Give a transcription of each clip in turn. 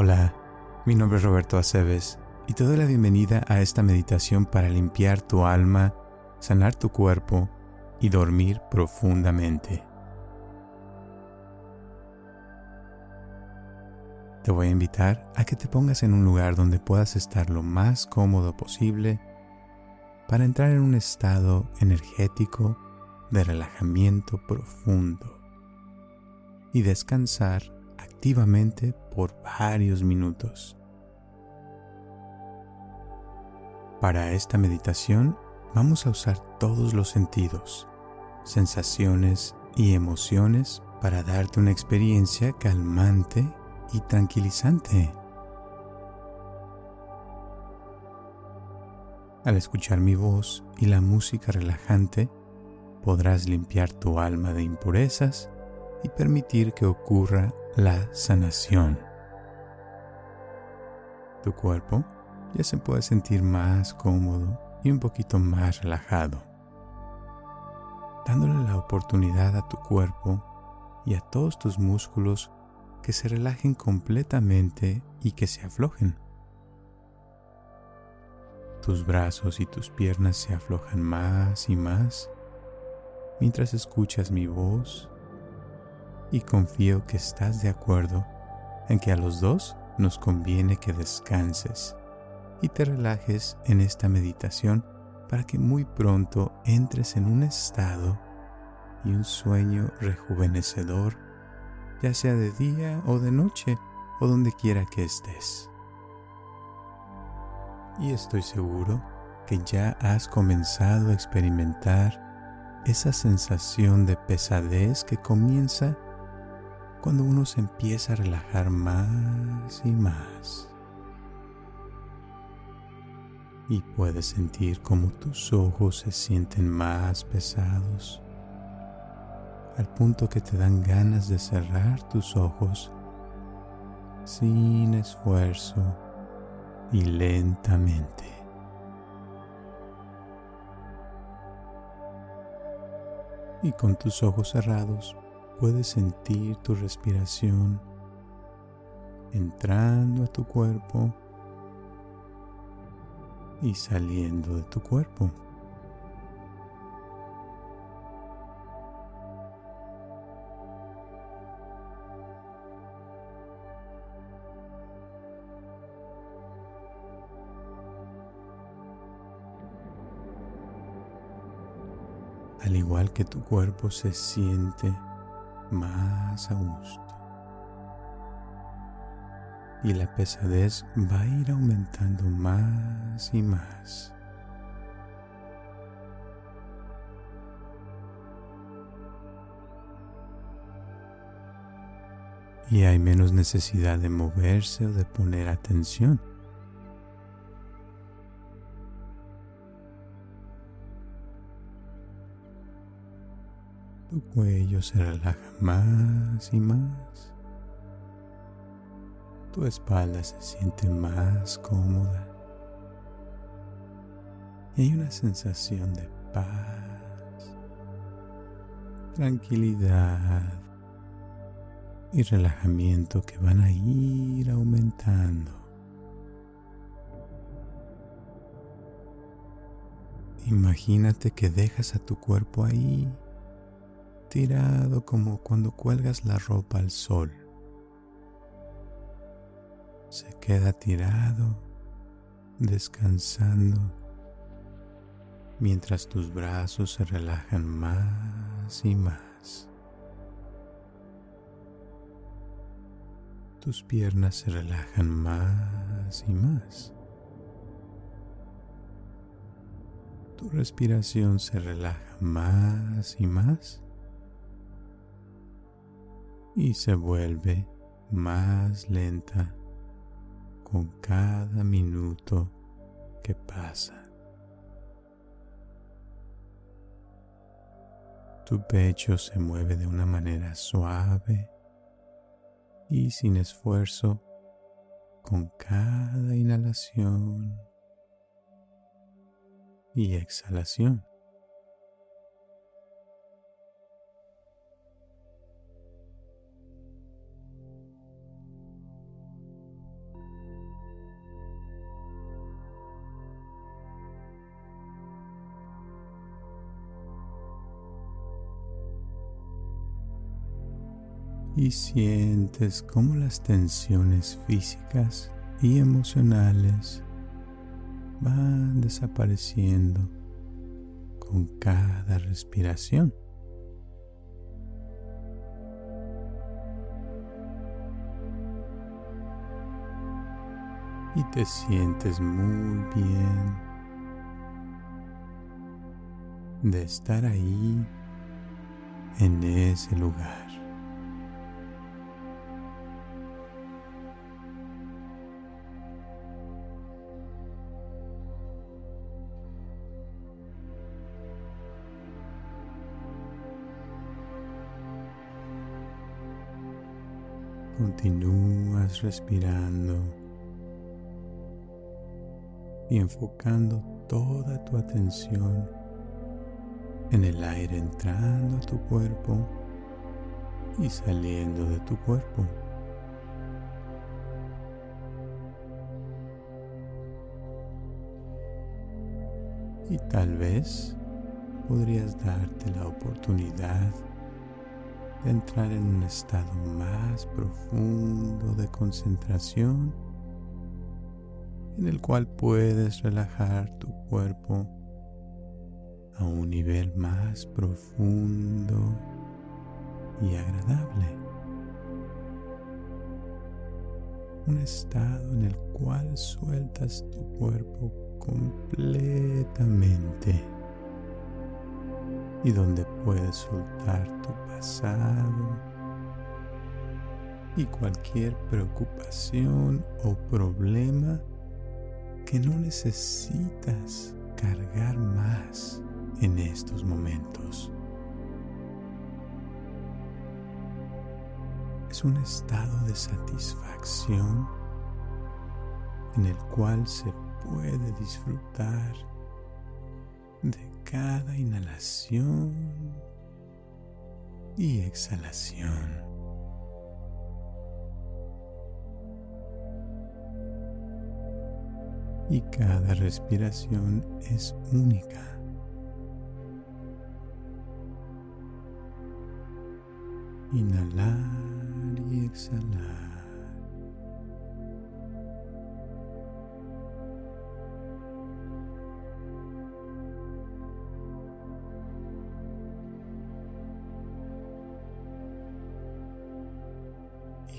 Hola, mi nombre es Roberto Aceves y te doy la bienvenida a esta meditación para limpiar tu alma, sanar tu cuerpo y dormir profundamente. Te voy a invitar a que te pongas en un lugar donde puedas estar lo más cómodo posible para entrar en un estado energético de relajamiento profundo y descansar activamente por varios minutos. Para esta meditación vamos a usar todos los sentidos, sensaciones y emociones para darte una experiencia calmante y tranquilizante. Al escuchar mi voz y la música relajante, podrás limpiar tu alma de impurezas y permitir que ocurra la sanación. Tu cuerpo ya se puede sentir más cómodo y un poquito más relajado, dándole la oportunidad a tu cuerpo y a todos tus músculos que se relajen completamente y que se aflojen. Tus brazos y tus piernas se aflojan más y más mientras escuchas mi voz y confío que estás de acuerdo en que a los dos nos conviene que descanses y te relajes en esta meditación para que muy pronto entres en un estado y un sueño rejuvenecedor, ya sea de día o de noche o donde quiera que estés. Y estoy seguro que ya has comenzado a experimentar esa sensación de pesadez que comienza cuando uno se empieza a relajar más y más. Y puedes sentir como tus ojos se sienten más pesados, al punto que te dan ganas de cerrar tus ojos sin esfuerzo y lentamente. Y con tus ojos cerrados puedes sentir tu respiración entrando a tu cuerpo y saliendo de tu cuerpo. Al igual que tu cuerpo se siente más a gusto. Y la pesadez va a ir aumentando más y más. Y hay menos necesidad de moverse o de poner atención. Cuello se relaja más y más. Tu espalda se siente más cómoda. Y hay una sensación de paz, tranquilidad y relajamiento que van a ir aumentando. Imagínate que dejas a tu cuerpo ahí tirado como cuando cuelgas la ropa al sol. Se queda tirado, descansando, mientras tus brazos se relajan más y más. Tus piernas se relajan más y más. Tu respiración se relaja más y más y se vuelve más lenta con cada minuto que pasa. Tu pecho se mueve de una manera suave y sin esfuerzo con cada inhalación y exhalación. Y sientes cómo las tensiones físicas y emocionales van desapareciendo con cada respiración. Y te sientes muy bien de estar ahí en ese lugar. Continúas respirando y enfocando toda tu atención en el aire entrando a tu cuerpo y saliendo de tu cuerpo. Y tal vez podrías darte la oportunidad entrar en un estado más profundo de concentración en el cual puedes relajar tu cuerpo a un nivel más profundo y agradable. Un estado en el cual sueltas tu cuerpo completamente y donde puedes soltar tu pasado y cualquier preocupación o problema que no necesitas cargar más en estos momentos. Es un estado de satisfacción en el cual se puede disfrutar de cada inhalación y exhalación. Y cada respiración es única. Inhalar y exhalar.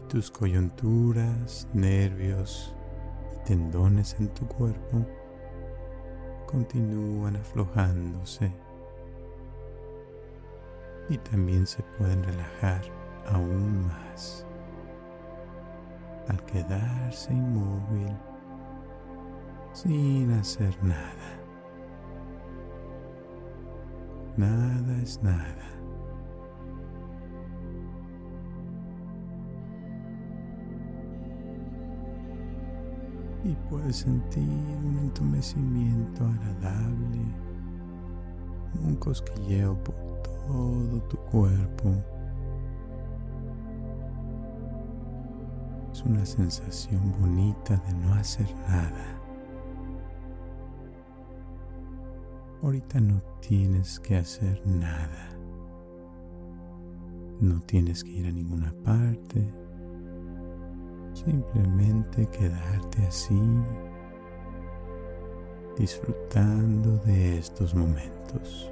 Tus coyunturas, nervios y tendones en tu cuerpo continúan aflojándose y también se pueden relajar aún más al quedarse inmóvil sin hacer nada. Nada es nada. Puedes sentir un entumecimiento agradable, un cosquilleo por todo tu cuerpo. Es una sensación bonita de no hacer nada. Ahorita no tienes que hacer nada. No tienes que ir a ninguna parte Simplemente quedarte así, disfrutando de estos momentos.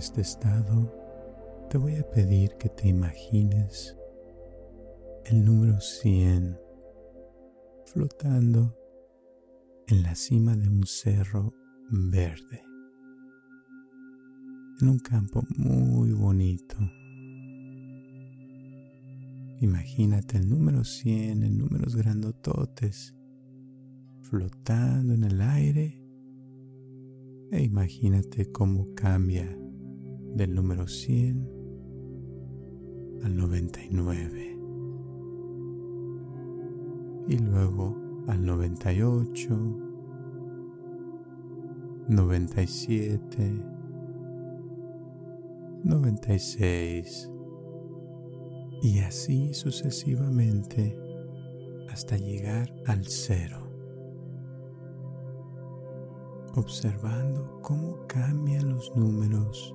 Este estado te voy a pedir que te imagines el número 100 flotando en la cima de un cerro verde, en un campo muy bonito. Imagínate el número 100 en números grandototes flotando en el aire e imagínate cómo cambia del número 100 al 99 y luego al 98, 97, 96 y así sucesivamente hasta llegar al cero, observando cómo cambian los números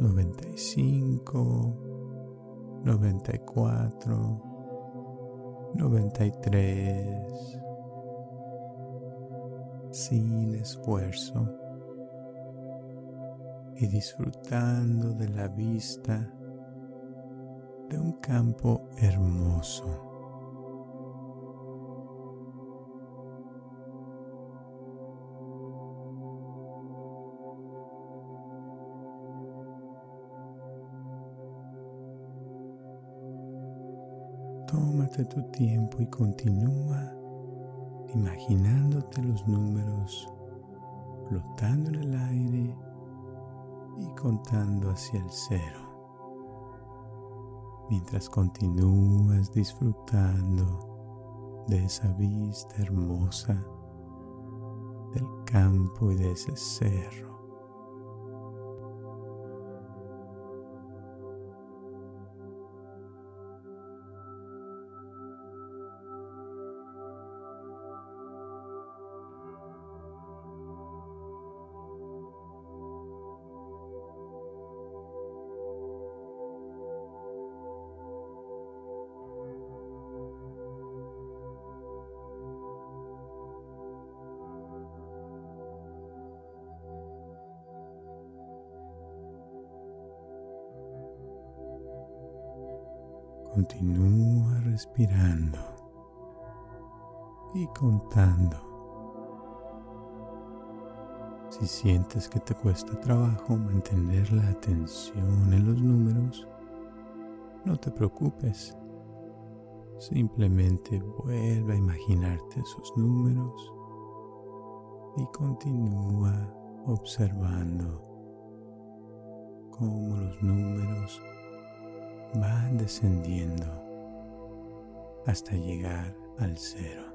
95, 94, 93, sin esfuerzo y disfrutando de la vista de un campo hermoso. Tu tiempo y continúa imaginándote los números flotando en el aire y contando hacia el cero. Mientras continúas disfrutando de esa vista hermosa del campo y de ese cerro. Continúa respirando y contando. Si sientes que te cuesta trabajo mantener la atención en los números, no te preocupes. Simplemente vuelve a imaginarte esos números y continúa observando cómo los números van descendiendo hasta llegar al cero.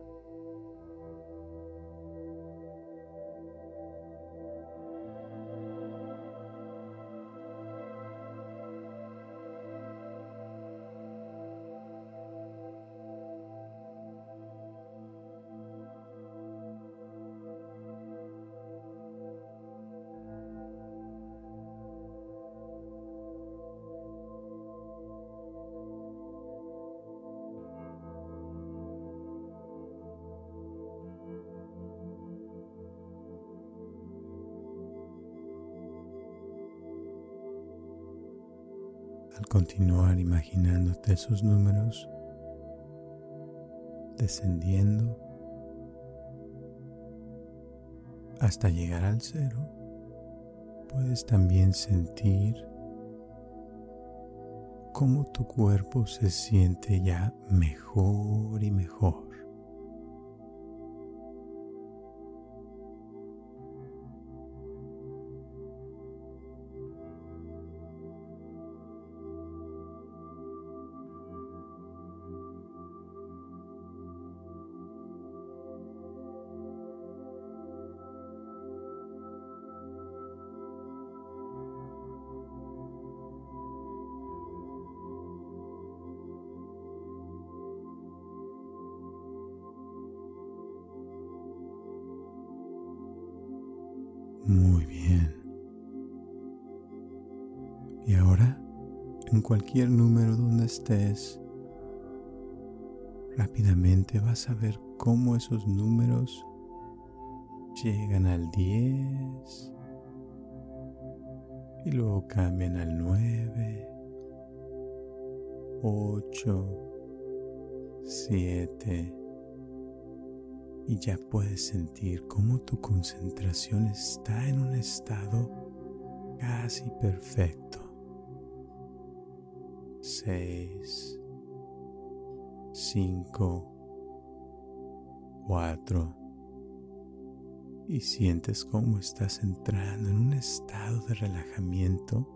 Imaginándote esos números descendiendo hasta llegar al cero, puedes también sentir cómo tu cuerpo se siente ya mejor y mejor. Cualquier número donde estés, rápidamente vas a ver cómo esos números llegan al 10, y luego cambian al 9, 8, 7 y ya puedes sentir cómo tu concentración está en un estado casi perfecto. 6, 5, 4 y sientes cómo estás entrando en un estado de relajamiento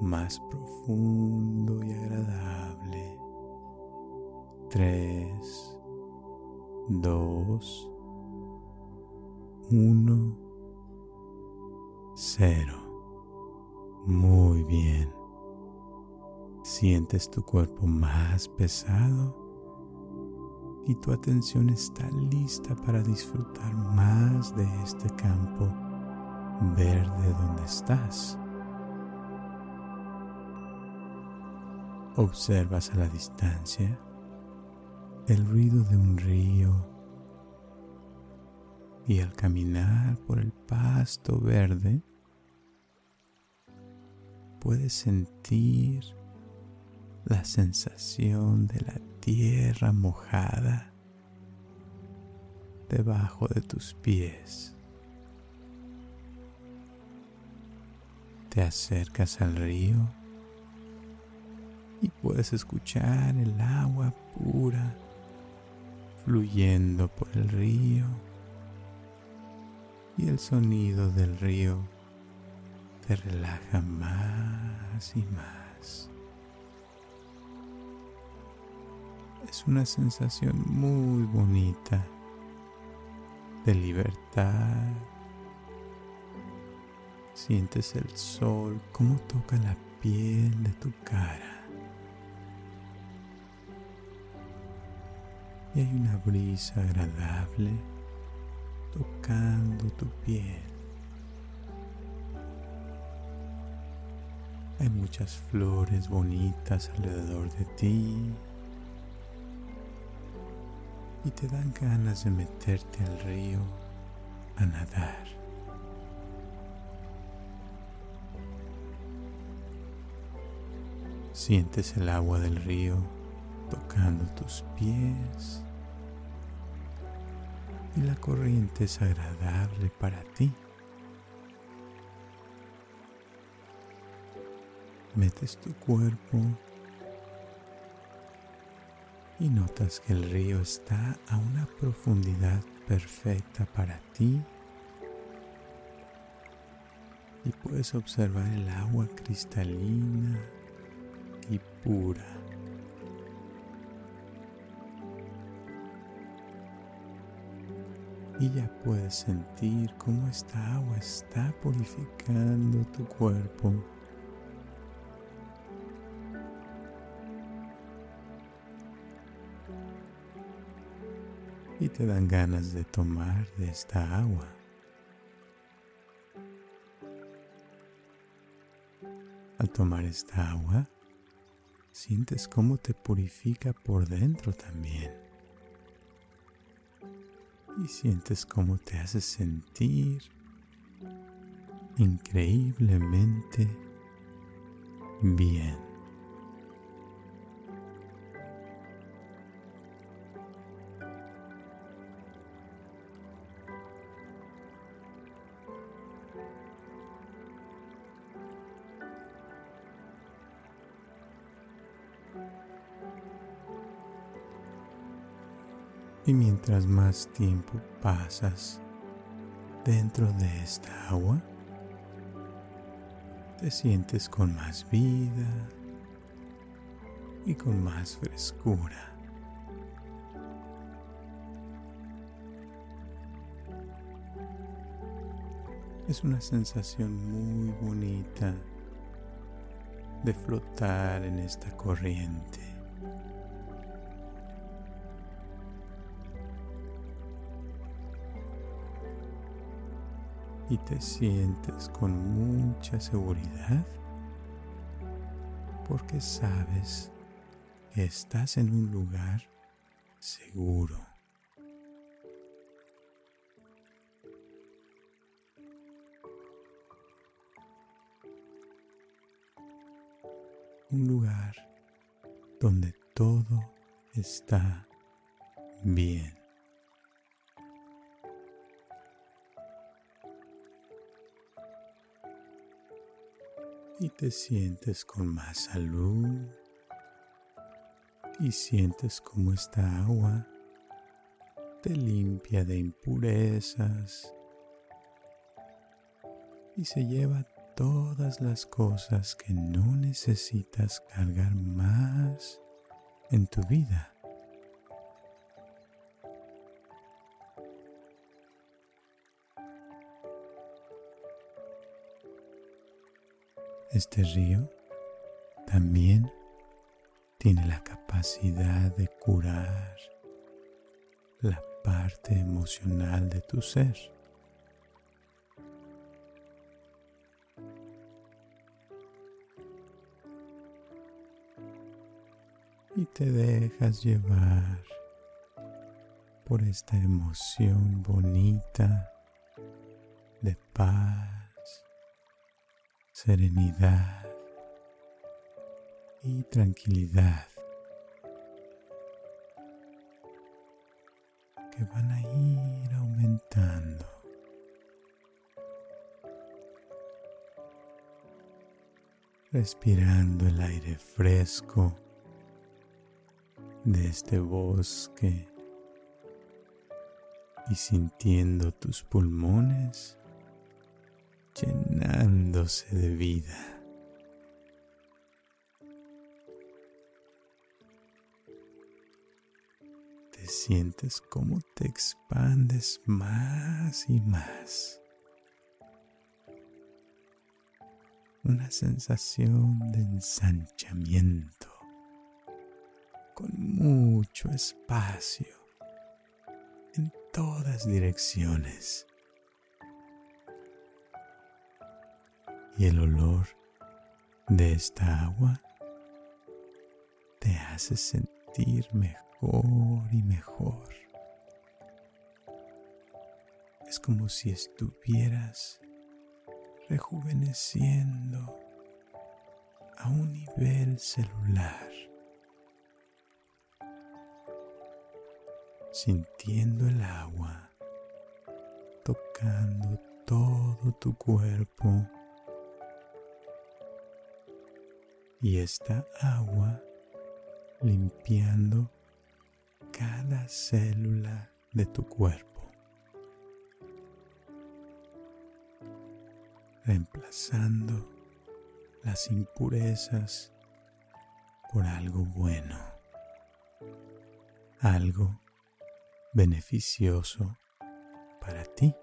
más profundo y agradable. 3, 2, 1, 0. Muy bien. Sientes tu cuerpo más pesado y tu atención está lista para disfrutar más de este campo verde donde estás. Observas a la distancia el ruido de un río y al caminar por el pasto verde puedes sentir la sensación de la tierra mojada debajo de tus pies. Te acercas al río y puedes escuchar el agua pura fluyendo por el río y el sonido del río te relaja más y más. Es una sensación muy bonita de libertad. Sientes el sol como toca la piel de tu cara. y hay una brisa agradable tocando tu piel. Hay muchas flores bonitas alrededor de ti y te dan ganas de meterte al río a nadar. Sientes el agua del río tocando tus pies y la corriente es agradable para ti. Metes tu cuerpo y notas que el río está a una profundidad perfecta para ti y puedes observar el agua cristalina y pura. y ya puedes sentir cómo esta agua está purificando tu cuerpo. Te dan ganas de tomar de esta agua. Al tomar esta agua, sientes cómo te purifica por dentro también y sientes cómo te hace sentir increíblemente bien. Y mientras más tiempo pasas dentro de esta agua, te sientes con más vida y con más frescura. Es una sensación muy bonita de flotar en esta corriente. Y te sientes con mucha seguridad porque sabes que estás en un lugar seguro. un lugar donde todo está bien. Y te sientes con más salud y sientes como esta agua te limpia de impurezas y se lleva todas las cosas que no necesitas cargar más en tu vida. Este río también tiene la capacidad de curar la parte emocional de tu ser. Y te dejas llevar por esta emoción bonita de paz, serenidad y tranquilidad. que van a ir aumentando. Respirando el aire fresco de este bosque y sintiendo tus pulmones llenándose de vida. sientes cómo te expandes más y más. Una sensación de ensanchamiento con mucho espacio en todas direcciones. Y el olor de esta agua te hace sentir mejor y mejor. Es como si estuvieras rejuveneciendo a un nivel celular, sintiendo el agua tocando todo tu cuerpo y esta agua limpiando cada célula de tu cuerpo, reemplazando las impurezas por algo bueno, algo beneficioso para ti.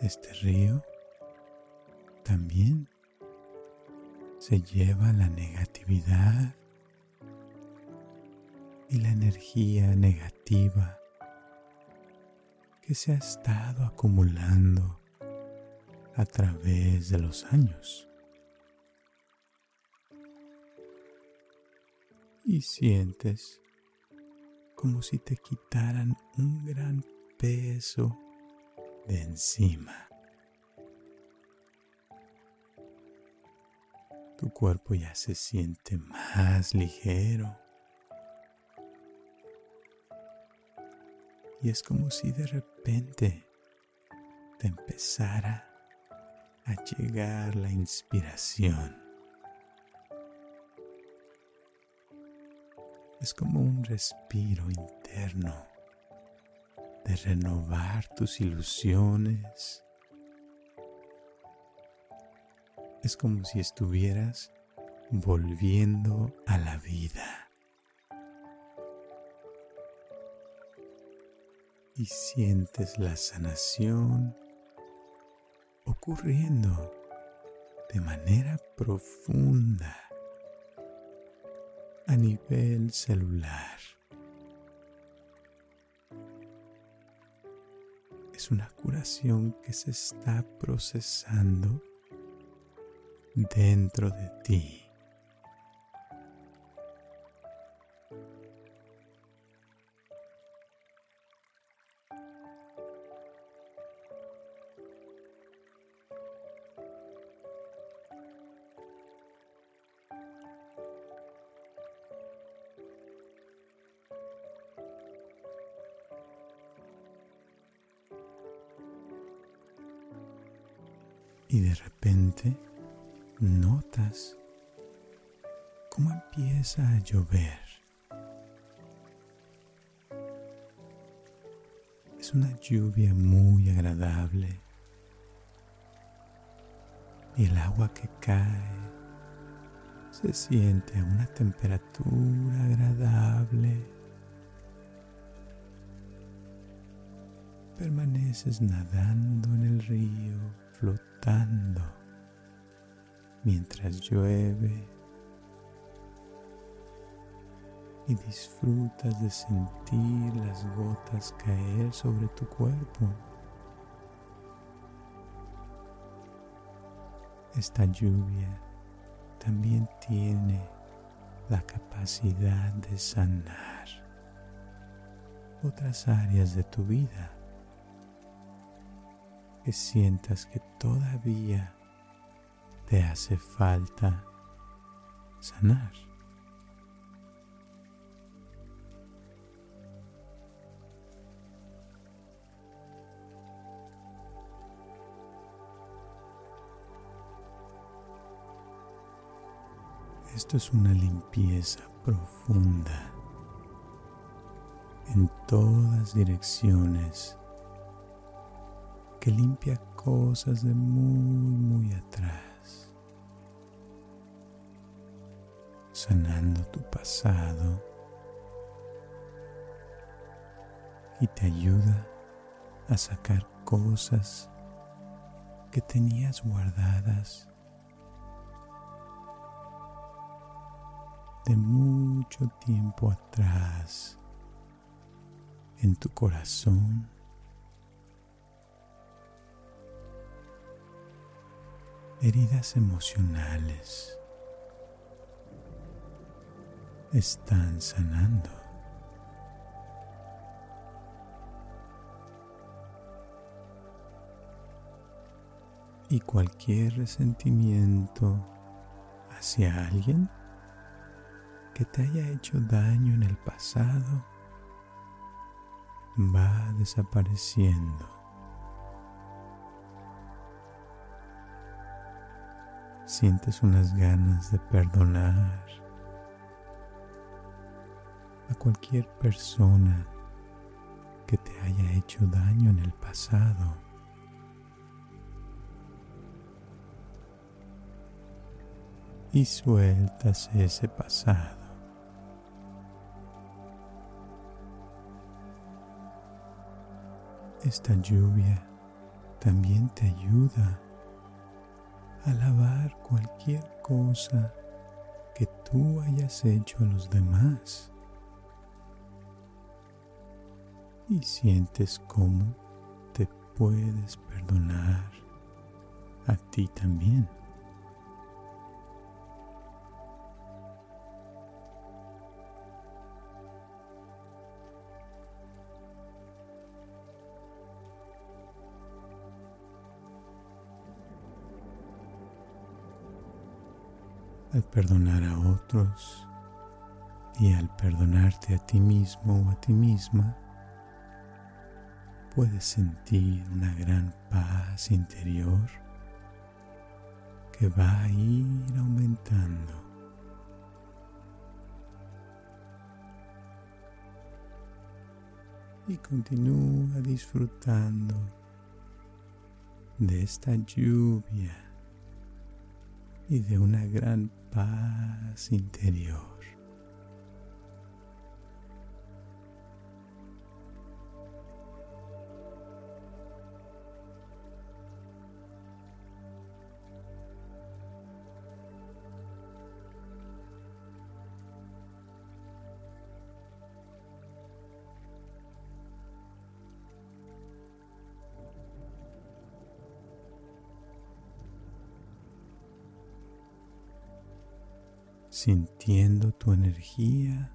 Este río también se lleva la negatividad y la energía negativa que se ha estado acumulando a través de los años. Y sientes como si te quitaran un gran peso de encima. Tu cuerpo ya se siente más ligero. Y es como si de repente te empezara a llegar la inspiración. Es como un respiro interno de renovar tus ilusiones. Es como si estuvieras volviendo a la vida. Y sientes la sanación ocurriendo de manera profunda a nivel celular. Una curación que se está procesando dentro de ti. Y de repente notas cómo empieza a llover. Es una lluvia muy agradable. Y el agua que cae se siente a una temperatura agradable. Permaneces nadando en el río, mientras llueve y disfrutas de sentir las gotas caer sobre tu cuerpo. Esta lluvia también tiene la capacidad de sanar otras áreas de tu vida que sientas que todavía te hace falta sanar. Esto es una limpieza profunda en todas direcciones que limpia cosas de muy, muy atrás, sanando tu pasado y te ayuda a sacar cosas que tenías guardadas de mucho tiempo atrás en tu corazón. Heridas emocionales están sanando. Y cualquier resentimiento hacia alguien que te haya hecho daño en el pasado va desapareciendo. Sientes unas ganas de perdonar a cualquier persona que te haya hecho daño en el pasado. Y sueltas ese pasado. Esta lluvia también te ayuda a lavar cualquier cosa que tú hayas hecho a los demás. Y sientes cómo te puedes perdonar a ti también. Al perdonar a otros y al perdonarte a ti mismo o a ti misma, puedes sentir una gran paz interior que va a ir aumentando. Y continúa disfrutando de esta lluvia y de una gran paz interior. Sintiendo tu energía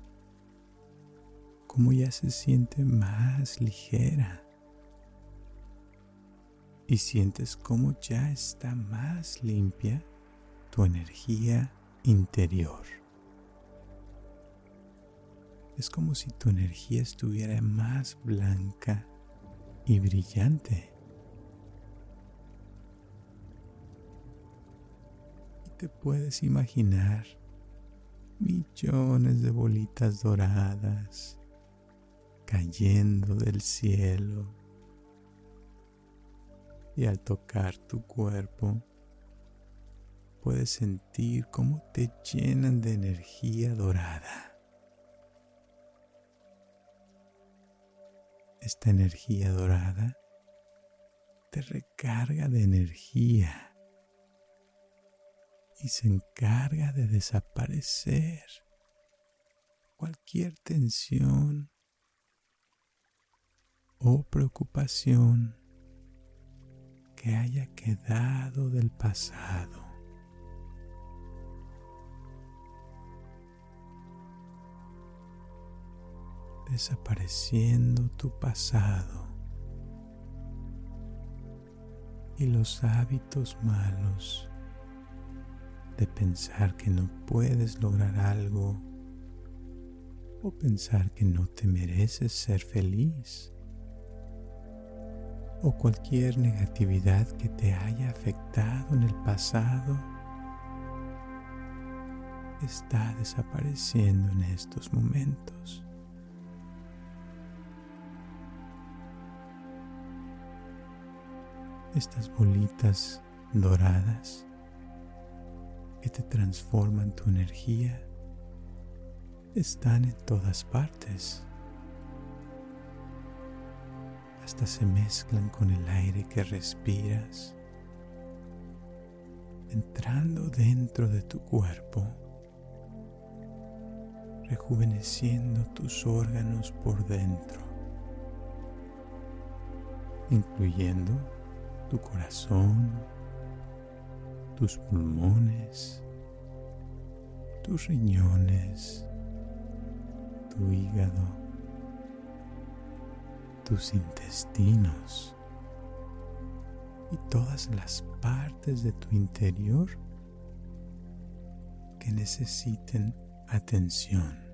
como ya se siente más ligera y sientes como ya está más limpia tu energía interior. Es como si tu energía estuviera más blanca y brillante. te puedes imaginar millones de bolitas doradas cayendo del cielo y al tocar tu cuerpo puedes sentir cómo te llenan de energía dorada. Esta energía dorada te recarga de energía y se encarga de desaparecer cualquier tensión o preocupación que haya quedado del pasado. Desapareciendo tu pasado y los hábitos malos de pensar que no puedes lograr algo o pensar que no te mereces ser feliz o cualquier negatividad que te haya afectado en el pasado está desapareciendo en estos momentos. Estas bolitas doradas que te transforman tu energía están en todas partes. Hasta se mezclan con el aire que respiras, entrando dentro de tu cuerpo, rejuveneciendo tus órganos por dentro, incluyendo tu corazón, tus pulmones, tus riñones, tu hígado, tus intestinos y todas las partes de tu interior que necesiten atención.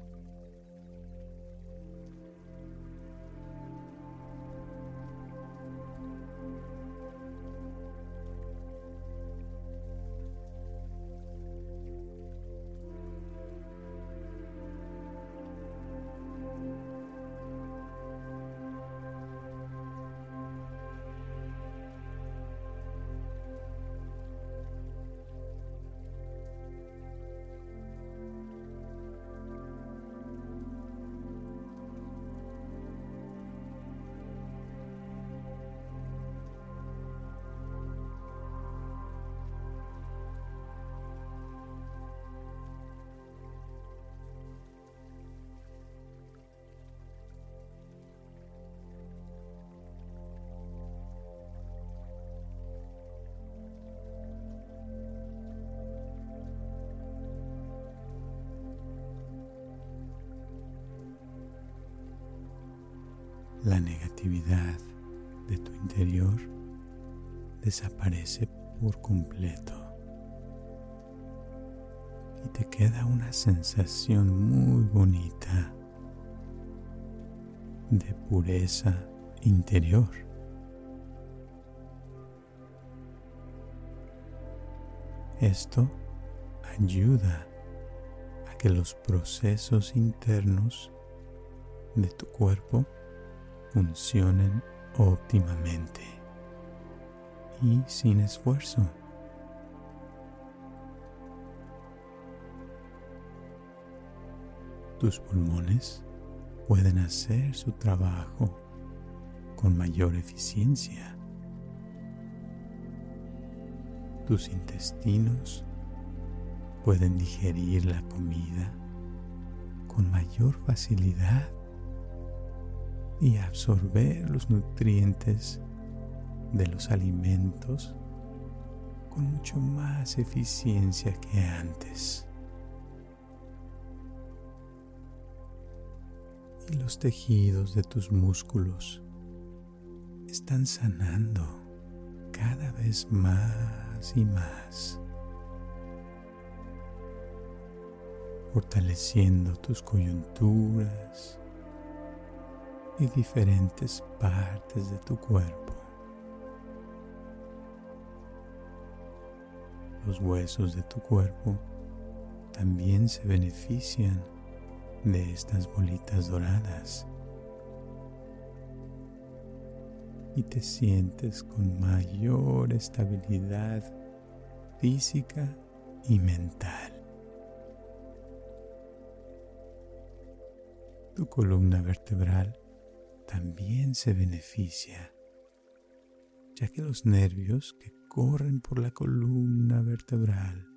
La negatividad de tu interior desaparece por completo y te queda una sensación muy bonita de pureza interior. Esto ayuda a que los procesos internos de tu cuerpo funcionen óptimamente y sin esfuerzo. Tus pulmones pueden hacer su trabajo con mayor eficiencia. Tus intestinos pueden digerir la comida con mayor facilidad y absorber los nutrientes de los alimentos con mucho más eficiencia que antes. Y los tejidos de tus músculos están sanando cada vez más y más, fortaleciendo tus coyunturas, y diferentes partes de tu cuerpo. Los huesos de tu cuerpo también se benefician de estas bolitas doradas y te sientes con mayor estabilidad física y mental. Tu columna vertebral también se beneficia, ya que los nervios que corren por la columna vertebral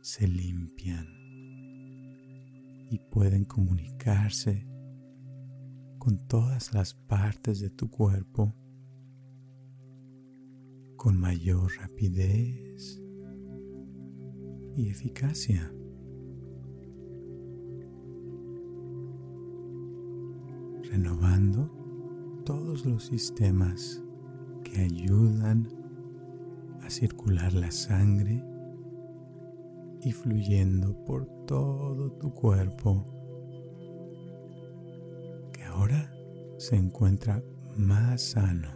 se limpian y pueden comunicarse con todas las partes de tu cuerpo con mayor rapidez y eficacia. Renovando todos los sistemas que ayudan a circular la sangre y fluyendo por todo tu cuerpo ahora se encuentra más sano.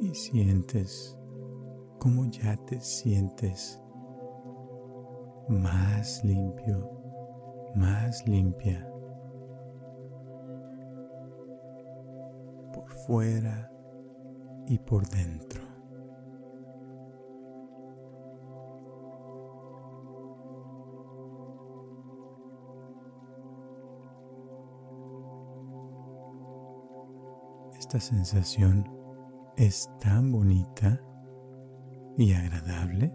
Y sientes como ya te sientes más limpio, más limpia. Por fuera y por dentro. Esta sensación es tan bonita y agradable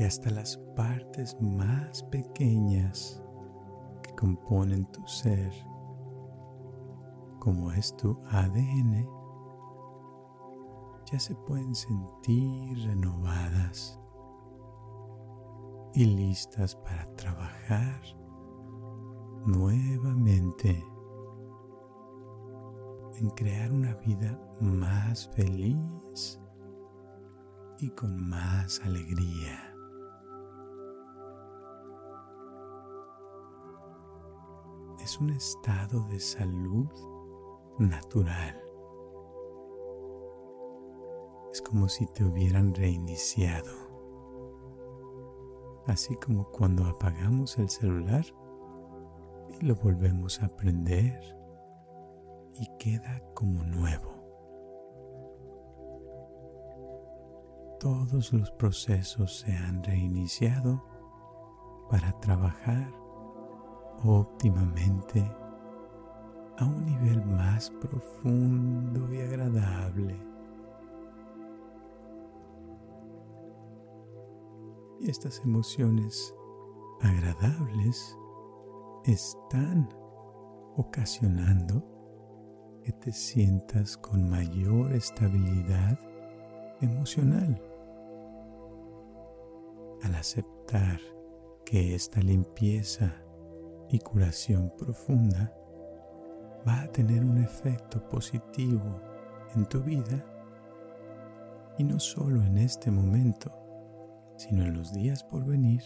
que hasta las partes más pequeñas que componen tu ser, como es tu ADN, ya se pueden sentir renovadas y listas para trabajar nuevamente en crear una vida más feliz y con más alegría. Es un estado de salud natural. Es como si te hubieran reiniciado. Así como cuando apagamos el celular y lo volvemos a prender y queda como nuevo. Todos los procesos se han reiniciado para trabajar óptimamente a un nivel más profundo y agradable. Y estas emociones agradables están ocasionando que te sientas con mayor estabilidad emocional. Al aceptar que esta limpieza y curación profunda va a tener un efecto positivo en tu vida y no solo en este momento, sino en los días por venir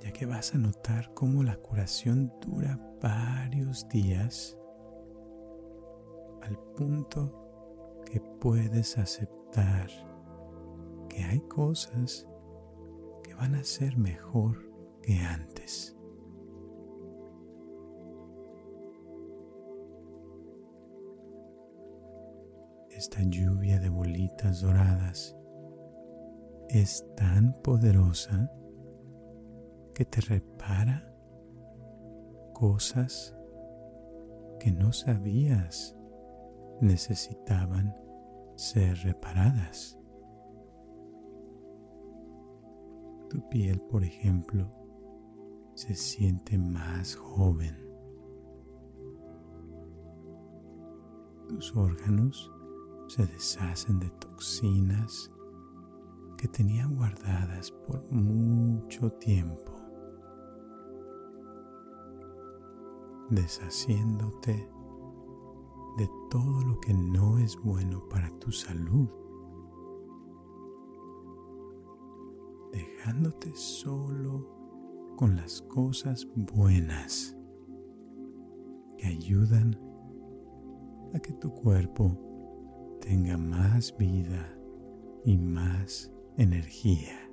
ya que vas a notar cómo la curación dura varios días al punto que puedes aceptar que hay cosas que van a ser mejor antes. Esta lluvia de bolitas doradas es tan poderosa que te repara cosas que no sabías necesitaban ser reparadas. Tu piel, por ejemplo, se siente más joven. Tus órganos se deshacen de toxinas que tenían guardadas por mucho tiempo. deshaciéndote de todo lo que no es bueno para tu salud, dejándote solo con las cosas buenas que ayudan a que tu cuerpo tenga más vida y más energía.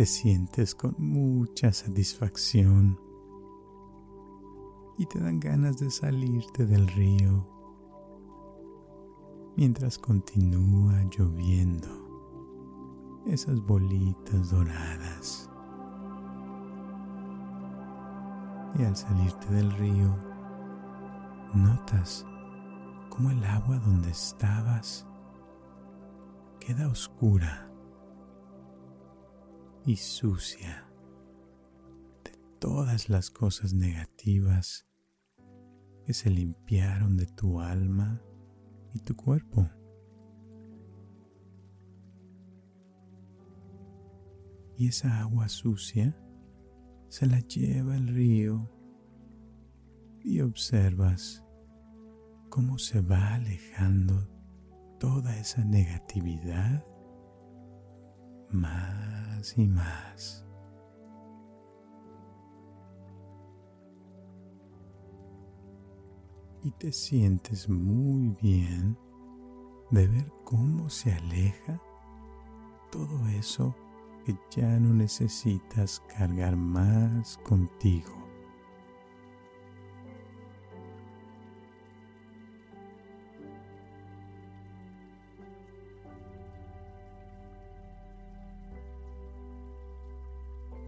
Te sientes con mucha satisfacción y te dan ganas de salirte del río mientras continúa lloviendo esas bolitas doradas. Y al salirte del río, notas cómo el agua donde estabas queda oscura y sucia de todas las cosas negativas que se limpiaron de tu alma y tu cuerpo. Y esa agua sucia se la lleva el río y observas cómo se va alejando toda esa negatividad más y más. Y te sientes muy bien de ver cómo se aleja todo eso que ya no necesitas cargar más contigo.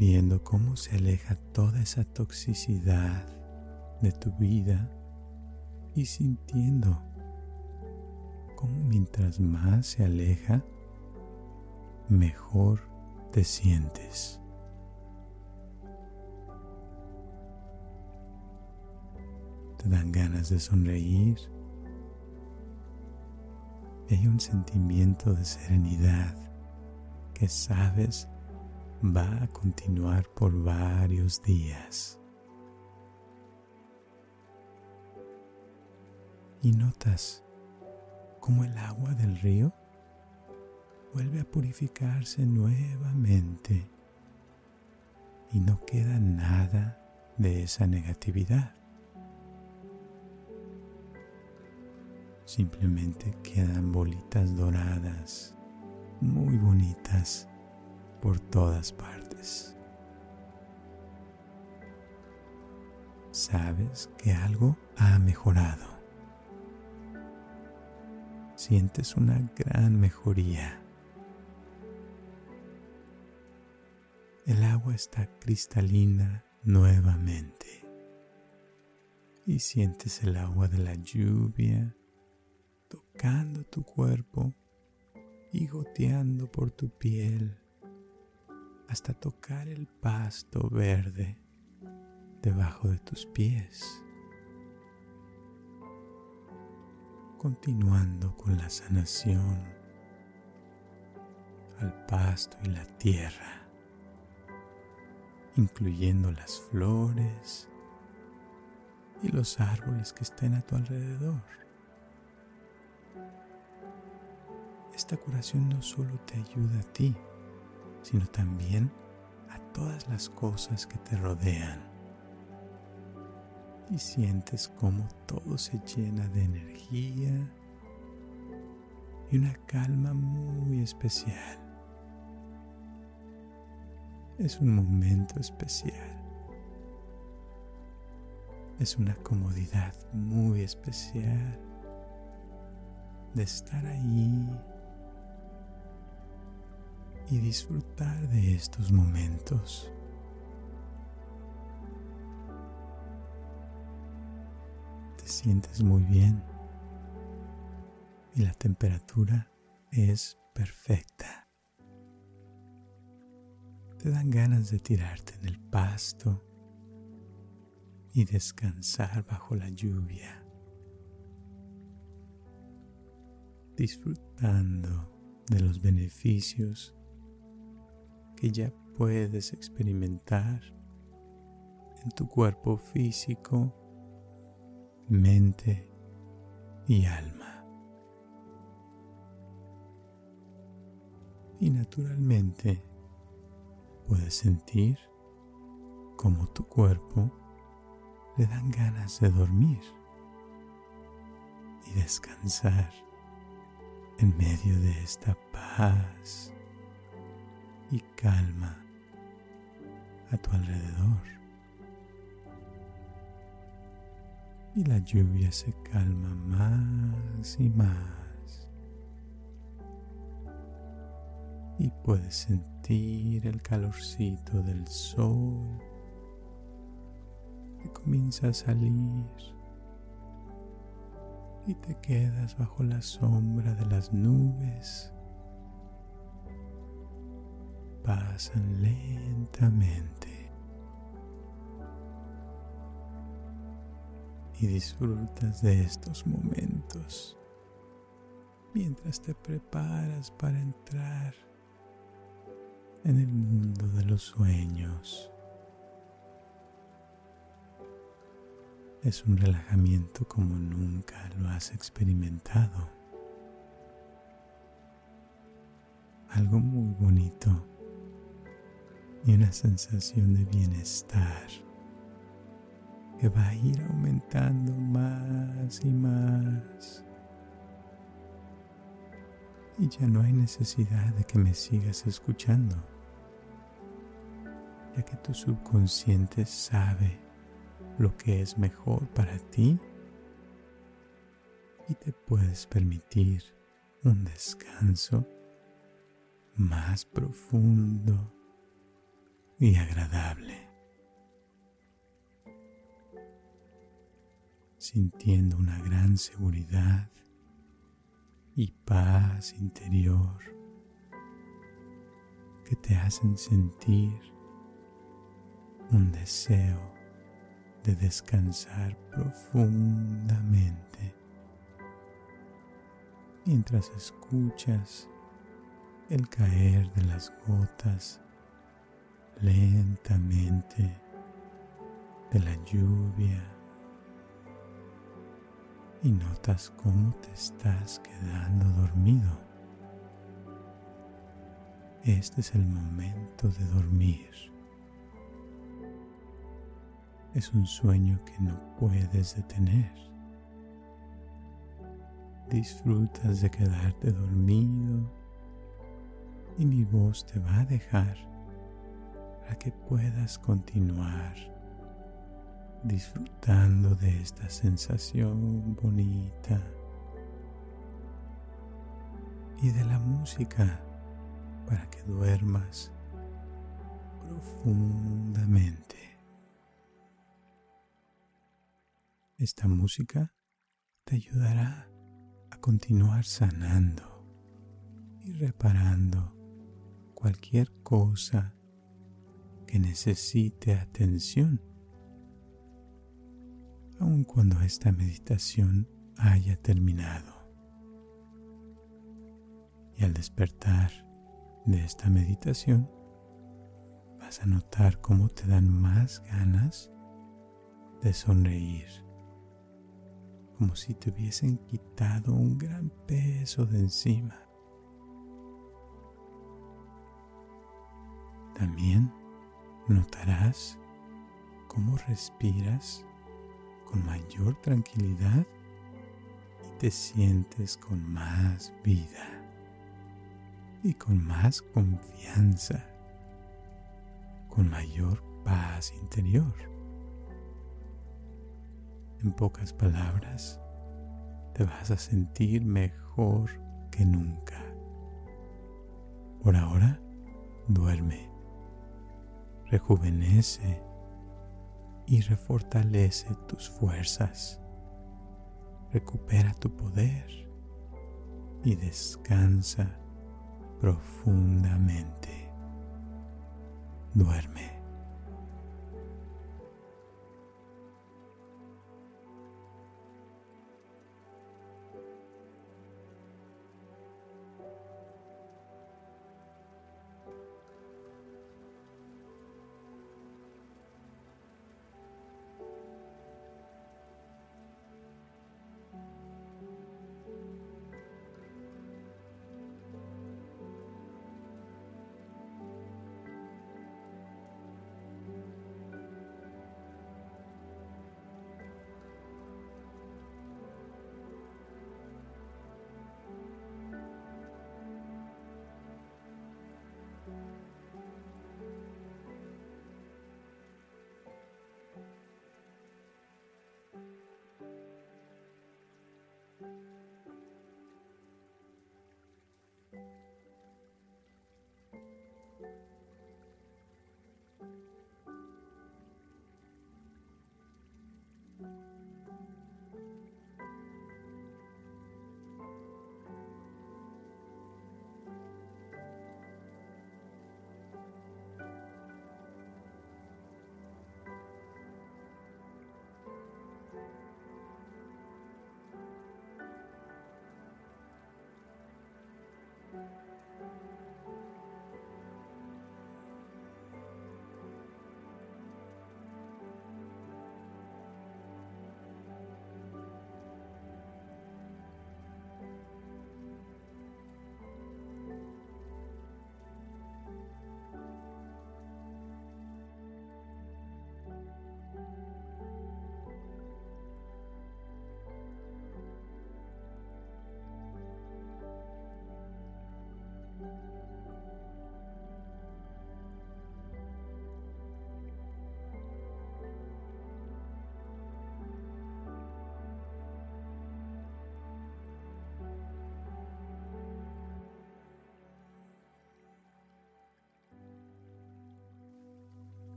Viendo cómo se aleja toda esa toxicidad de tu vida y sintiendo cómo mientras más se aleja, mejor te sientes. Te dan ganas de sonreír hay un sentimiento de serenidad que sabes va a continuar por varios días. Y notas cómo el agua del río vuelve a purificarse nuevamente y no queda nada de esa negatividad. Simplemente quedan bolitas doradas muy bonitas por todas partes. Sabes que algo ha mejorado. Sientes una gran mejoría. El agua está cristalina nuevamente y sientes el agua de la lluvia tocando tu cuerpo y goteando por tu piel hasta tocar el pasto verde debajo de tus pies. Continuando con la sanación al pasto y la tierra, incluyendo las flores y los árboles que estén a tu alrededor. Esta curación no solo te ayuda a ti, sino también a todas las cosas que te rodean. Y sientes como todo se llena de energía y una calma muy especial. Es un momento especial. Es una comodidad muy especial de estar ahí y disfrutar de estos momentos. Te sientes muy bien y la temperatura es perfecta. Te dan ganas de tirarte en el pasto y descansar bajo la lluvia, disfrutando de los beneficios que ya puedes experimentar en tu cuerpo físico, mente y alma. Y naturalmente puedes sentir como tu cuerpo le dan ganas de dormir y descansar en medio de esta paz y calma a tu alrededor. Y la lluvia se calma más y más. Y puedes sentir el calorcito del sol que comienza a salir y te quedas bajo la sombra de las nubes. Pasan lentamente y disfrutas de estos momentos mientras te preparas para entrar en el mundo de los sueños. es un relajamiento como nunca lo has experimentado. Algo muy bonito y una sensación de bienestar que va a ir aumentando más y más. Y ya no hay necesidad de que me sigas escuchando, ya que tu subconsciente sabe lo que es mejor para ti y te puedes permitir un descanso más profundo y agradable, sintiendo una gran seguridad y paz interior que te hacen sentir un deseo de descansar profundamente mientras escuchas el caer de las gotas lentamente de la lluvia y notas cómo te estás quedando dormido. Este es el momento de dormir es un sueño que no puedes detener. Disfrutas de quedarte dormido y mi voz te va a dejar para que puedas continuar disfrutando de esta sensación bonita y de la música para que duermas profundamente. Esta música te ayudará a continuar sanando y reparando cualquier cosa que necesite atención, aun cuando esta meditación haya terminado. Y al despertar de esta meditación, vas a notar cómo te dan más ganas de sonreír como si te hubiesen quitado un gran peso de encima. También notarás cómo respiras con mayor tranquilidad y te sientes con más vida y con más confianza, con mayor paz interior. En pocas palabras, te vas a sentir mejor que nunca. Por ahora, duerme, rejuvenece y refortalece tus fuerzas recupera tu poder y descansa profundamente. Duerme.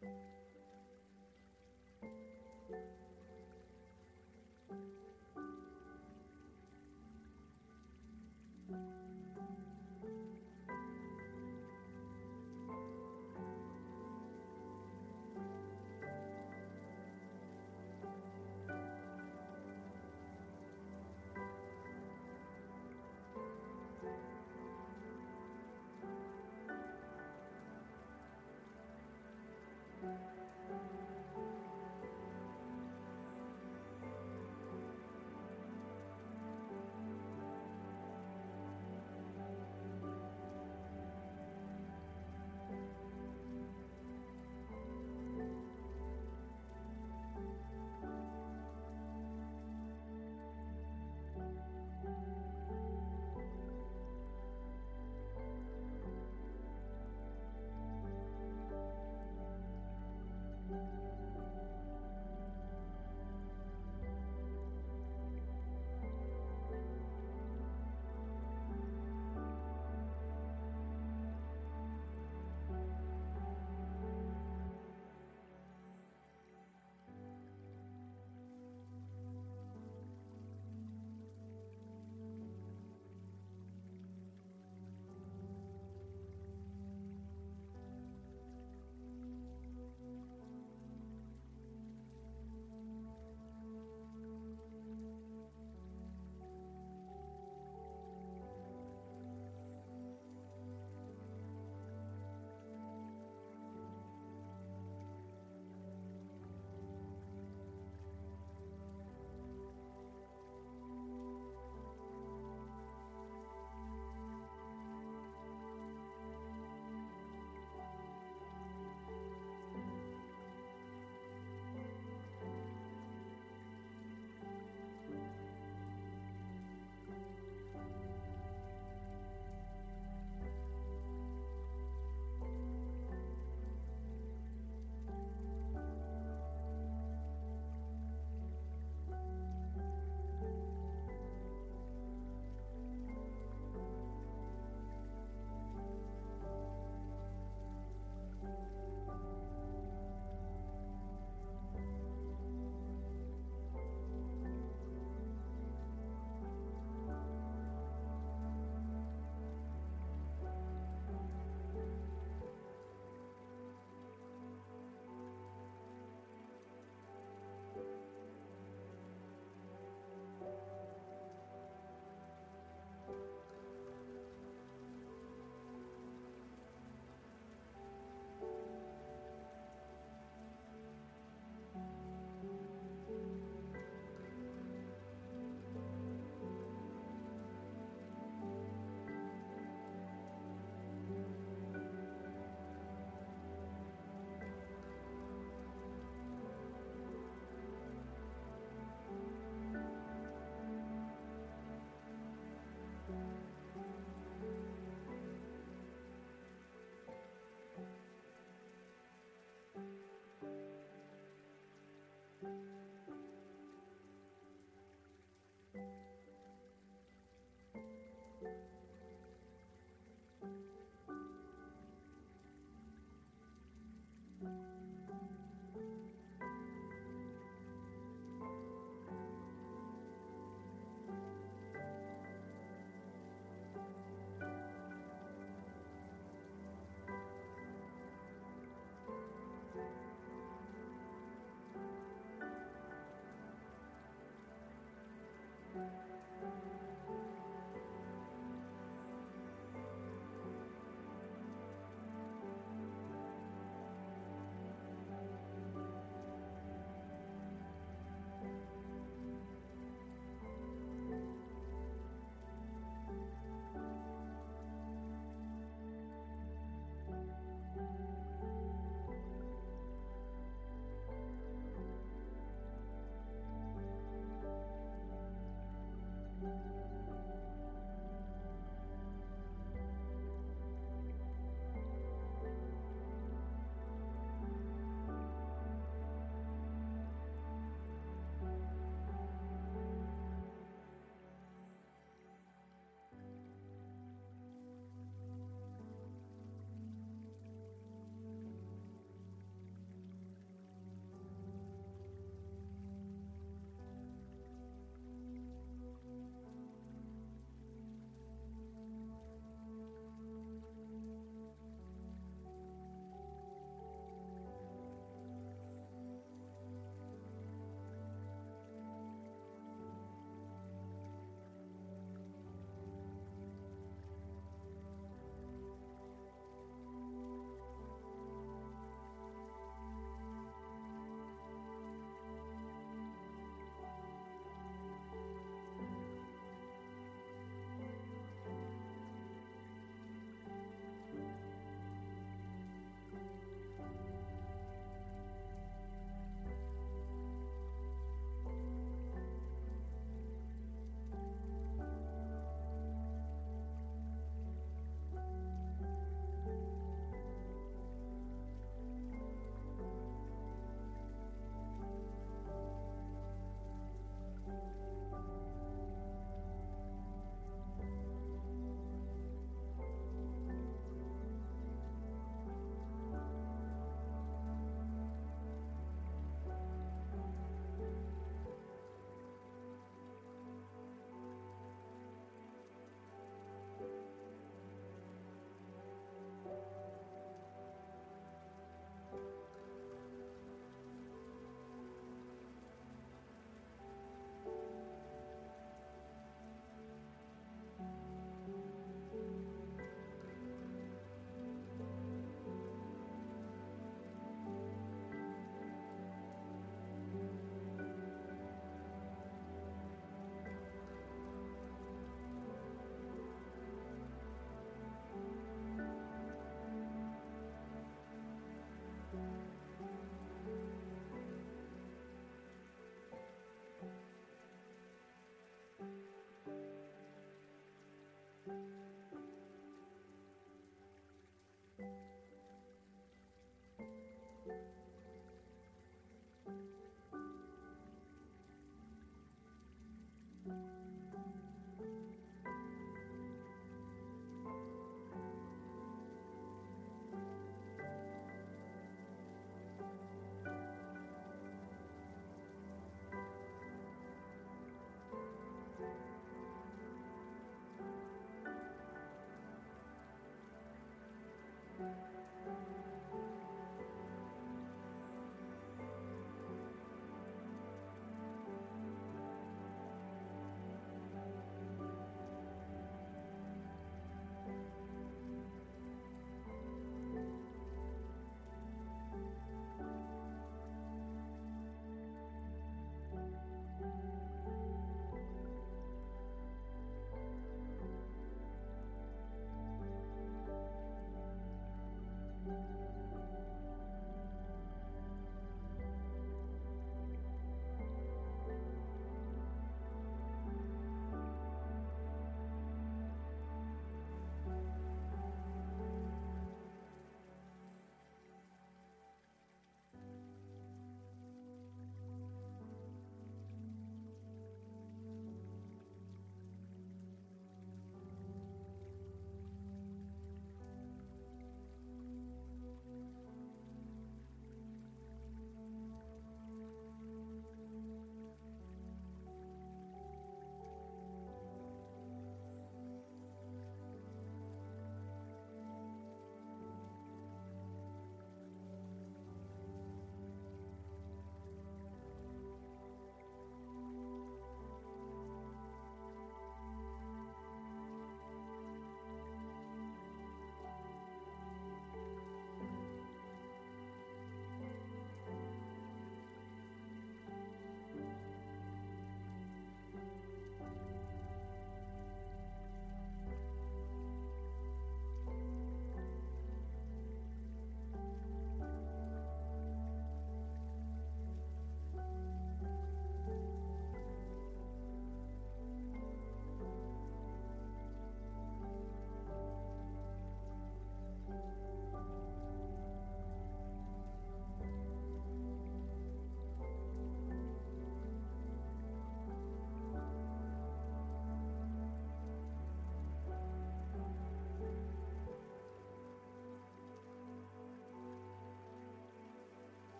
thank you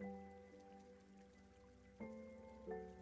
thank you